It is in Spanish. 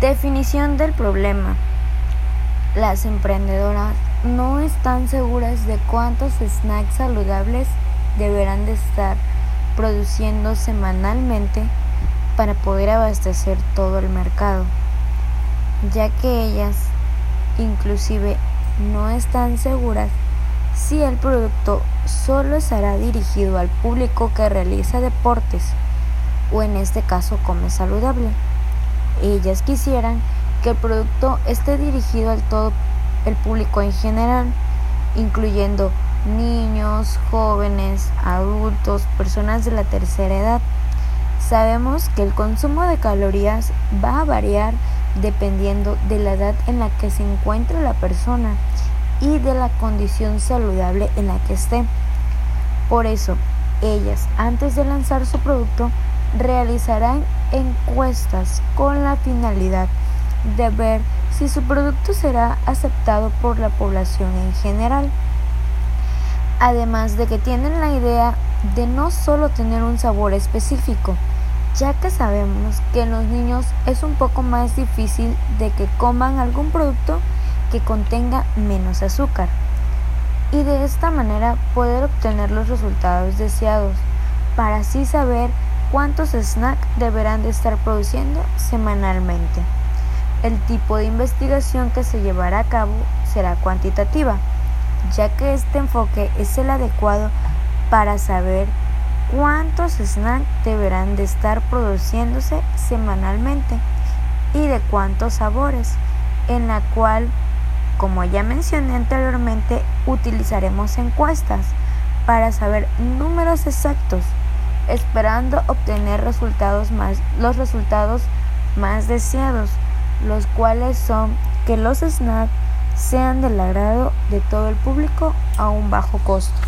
Definición del problema. Las emprendedoras no están seguras de cuántos snacks saludables deberán de estar produciendo semanalmente para poder abastecer todo el mercado, ya que ellas inclusive no están seguras si el producto solo estará dirigido al público que realiza deportes o en este caso come saludable. Ellas quisieran que el producto esté dirigido al todo el público en general, incluyendo niños, jóvenes, adultos, personas de la tercera edad. Sabemos que el consumo de calorías va a variar dependiendo de la edad en la que se encuentre la persona y de la condición saludable en la que esté. Por eso, ellas, antes de lanzar su producto, realizarán encuestas con la finalidad de ver si su producto será aceptado por la población en general. Además de que tienen la idea de no solo tener un sabor específico, ya que sabemos que en los niños es un poco más difícil de que coman algún producto que contenga menos azúcar y de esta manera poder obtener los resultados deseados para así saber cuántos snacks deberán de estar produciendo semanalmente. El tipo de investigación que se llevará a cabo será cuantitativa, ya que este enfoque es el adecuado para saber cuántos snacks deberán de estar produciéndose semanalmente y de cuántos sabores, en la cual, como ya mencioné anteriormente, utilizaremos encuestas para saber números exactos esperando obtener los resultados más deseados, los cuales son que los snacks sean del agrado de todo el público a un bajo costo.